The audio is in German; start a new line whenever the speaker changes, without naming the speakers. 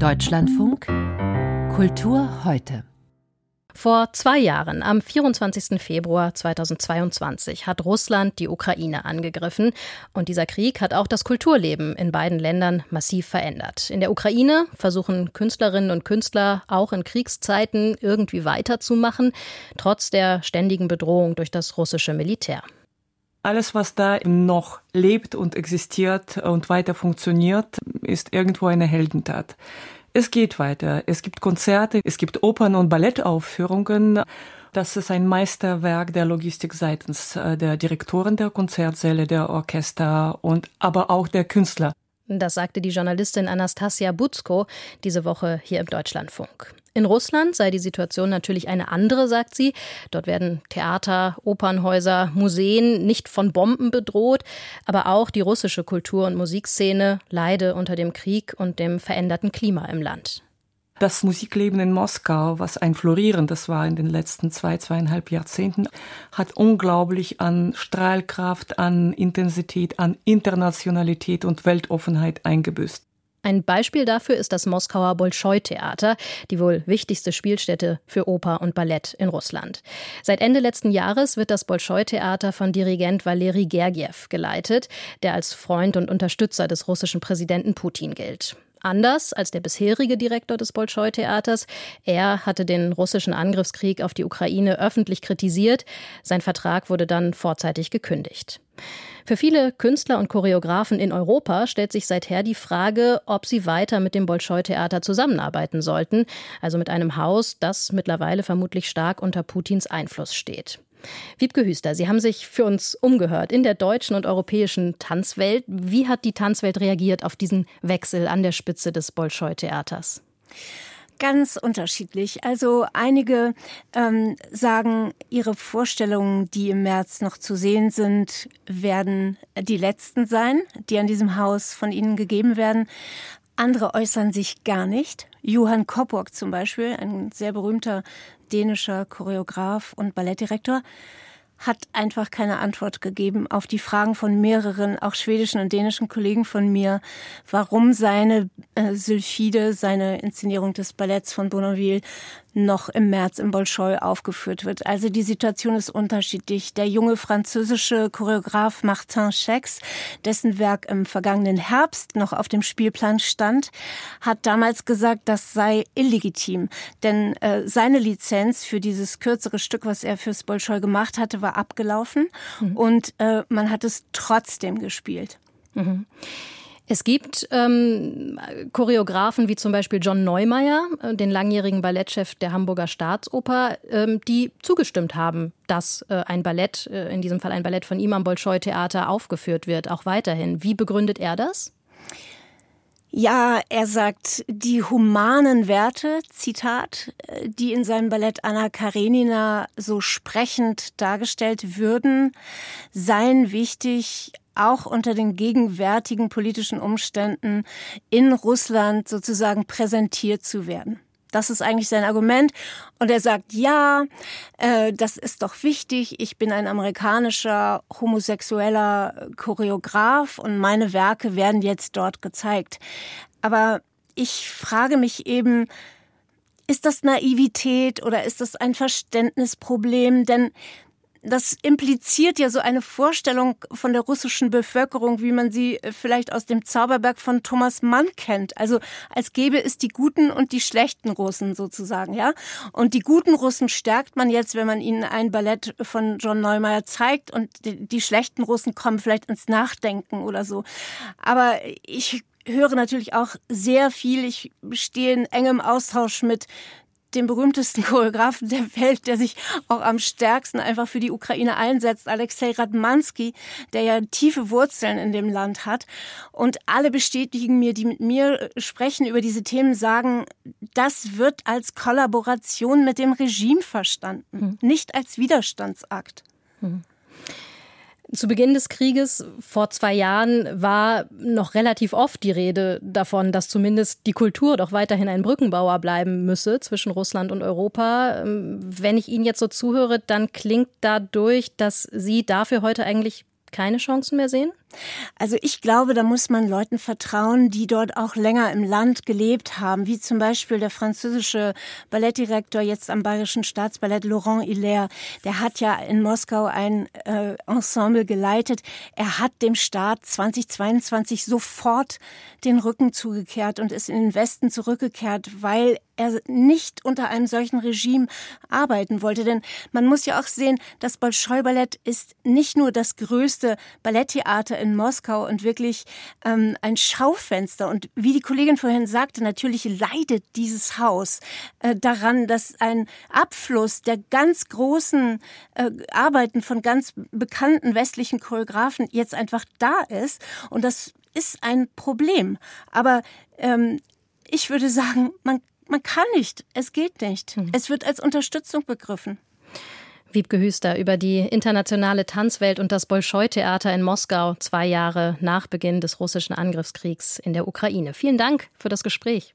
Deutschlandfunk Kultur heute.
Vor zwei Jahren, am 24. Februar 2022, hat Russland die Ukraine angegriffen. Und dieser Krieg hat auch das Kulturleben in beiden Ländern massiv verändert. In der Ukraine versuchen Künstlerinnen und Künstler auch in Kriegszeiten irgendwie weiterzumachen, trotz der ständigen Bedrohung durch das russische Militär.
Alles, was da noch lebt und existiert und weiter funktioniert, ist irgendwo eine Heldentat. Es geht weiter. Es gibt Konzerte, es gibt Opern- und Ballettaufführungen. Das ist ein Meisterwerk der Logistik seitens äh, der Direktoren der Konzertsäle, der Orchester und aber auch der Künstler.
Das sagte die Journalistin Anastasia Butzko diese Woche hier im Deutschlandfunk. In Russland sei die Situation natürlich eine andere, sagt sie. Dort werden Theater, Opernhäuser, Museen nicht von Bomben bedroht, aber auch die russische Kultur- und Musikszene leide unter dem Krieg und dem veränderten Klima im Land.
Das Musikleben in Moskau, was ein florierendes war in den letzten zwei, zweieinhalb Jahrzehnten, hat unglaublich an Strahlkraft, an Intensität, an Internationalität und Weltoffenheit eingebüßt.
Ein Beispiel dafür ist das Moskauer Bolschoi-Theater, die wohl wichtigste Spielstätte für Oper und Ballett in Russland. Seit Ende letzten Jahres wird das Bolschoi-Theater von Dirigent Valeri Gergiev geleitet, der als Freund und Unterstützer des russischen Präsidenten Putin gilt. Anders als der bisherige Direktor des Bolschoi-Theaters. Er hatte den russischen Angriffskrieg auf die Ukraine öffentlich kritisiert. Sein Vertrag wurde dann vorzeitig gekündigt. Für viele Künstler und Choreografen in Europa stellt sich seither die Frage, ob sie weiter mit dem Bolschoi-Theater zusammenarbeiten sollten, also mit einem Haus, das mittlerweile vermutlich stark unter Putins Einfluss steht. Wiebke Hüster, Sie haben sich für uns umgehört in der deutschen und europäischen Tanzwelt. Wie hat die Tanzwelt reagiert auf diesen Wechsel an der Spitze des Bolschoi-Theaters?
Ganz unterschiedlich. Also einige ähm, sagen, ihre Vorstellungen, die im März noch zu sehen sind, werden die letzten sein, die an diesem Haus von ihnen gegeben werden. Andere äußern sich gar nicht. Johann Kopburg zum Beispiel, ein sehr berühmter dänischer Choreograf und Ballettdirektor, hat einfach keine Antwort gegeben auf die Fragen von mehreren, auch schwedischen und dänischen Kollegen von mir, warum seine äh, Sylphide, seine Inszenierung des Balletts von Bonneville noch im März im Bolschoi aufgeführt wird. Also die Situation ist unterschiedlich. Der junge französische Choreograf Martin Schex, dessen Werk im vergangenen Herbst noch auf dem Spielplan stand, hat damals gesagt, das sei illegitim. Denn äh, seine Lizenz für dieses kürzere Stück, was er fürs Bolschoi gemacht hatte, war abgelaufen mhm. und äh, man hat es trotzdem gespielt. Mhm.
Es gibt ähm, Choreografen wie zum Beispiel John Neumeier, äh, den langjährigen Ballettchef der Hamburger Staatsoper, ähm, die zugestimmt haben, dass äh, ein Ballett, äh, in diesem Fall ein Ballett von ihm am Bolschoi-Theater aufgeführt wird, auch weiterhin. Wie begründet er das?
Ja, er sagt, die humanen Werte, Zitat, äh, die in seinem Ballett Anna Karenina so sprechend dargestellt würden, seien wichtig, auch unter den gegenwärtigen politischen Umständen in Russland sozusagen präsentiert zu werden. Das ist eigentlich sein Argument. Und er sagt, ja, äh, das ist doch wichtig. Ich bin ein amerikanischer homosexueller Choreograf und meine Werke werden jetzt dort gezeigt. Aber ich frage mich eben, ist das Naivität oder ist das ein Verständnisproblem? Denn das impliziert ja so eine Vorstellung von der russischen Bevölkerung, wie man sie äh, vielleicht aus dem Zauberberg von Thomas Mann kennt. Also als gäbe es die guten und die schlechten Russen sozusagen, ja. Und die guten Russen stärkt man jetzt, wenn man ihnen ein Ballett von John Neumeier zeigt und die, die schlechten Russen kommen vielleicht ins Nachdenken oder so. Aber ich höre natürlich auch sehr viel. Ich stehe in engem Austausch mit dem berühmtesten Choreografen der Welt, der sich auch am stärksten einfach für die Ukraine einsetzt, Alexei Radmansky, der ja tiefe Wurzeln in dem Land hat. Und alle bestätigen mir, die mit mir sprechen über diese Themen, sagen, das wird als Kollaboration mit dem Regime verstanden, mhm. nicht als Widerstandsakt. Mhm.
Zu Beginn des Krieges vor zwei Jahren war noch relativ oft die Rede davon, dass zumindest die Kultur doch weiterhin ein Brückenbauer bleiben müsse zwischen Russland und Europa. Ähm, wenn ich Ihnen jetzt so zuhöre, dann klingt dadurch, dass Sie dafür heute eigentlich keine Chancen mehr sehen?
Also ich glaube, da muss man Leuten vertrauen, die dort auch länger im Land gelebt haben, wie zum Beispiel der französische Ballettdirektor jetzt am Bayerischen Staatsballett Laurent Hilaire. Der hat ja in Moskau ein äh, Ensemble geleitet. Er hat dem Staat 2022 sofort den Rücken zugekehrt und ist in den Westen zurückgekehrt, weil er nicht unter einem solchen Regime arbeiten wollte. Denn man muss ja auch sehen, das Bolschoi-Ballett ist nicht nur das größte Balletttheater in Moskau und wirklich ähm, ein Schaufenster. Und wie die Kollegin vorhin sagte, natürlich leidet dieses Haus äh, daran, dass ein Abfluss der ganz großen äh, Arbeiten von ganz bekannten westlichen Choreografen jetzt einfach da ist. Und das ist ein Problem. Aber ähm, ich würde sagen, man man kann nicht. Es geht nicht. Hm. Es wird als Unterstützung begriffen.
Wiebke Hüster über die internationale Tanzwelt und das Bolschoi-Theater in Moskau, zwei Jahre nach Beginn des russischen Angriffskriegs in der Ukraine. Vielen Dank für das Gespräch.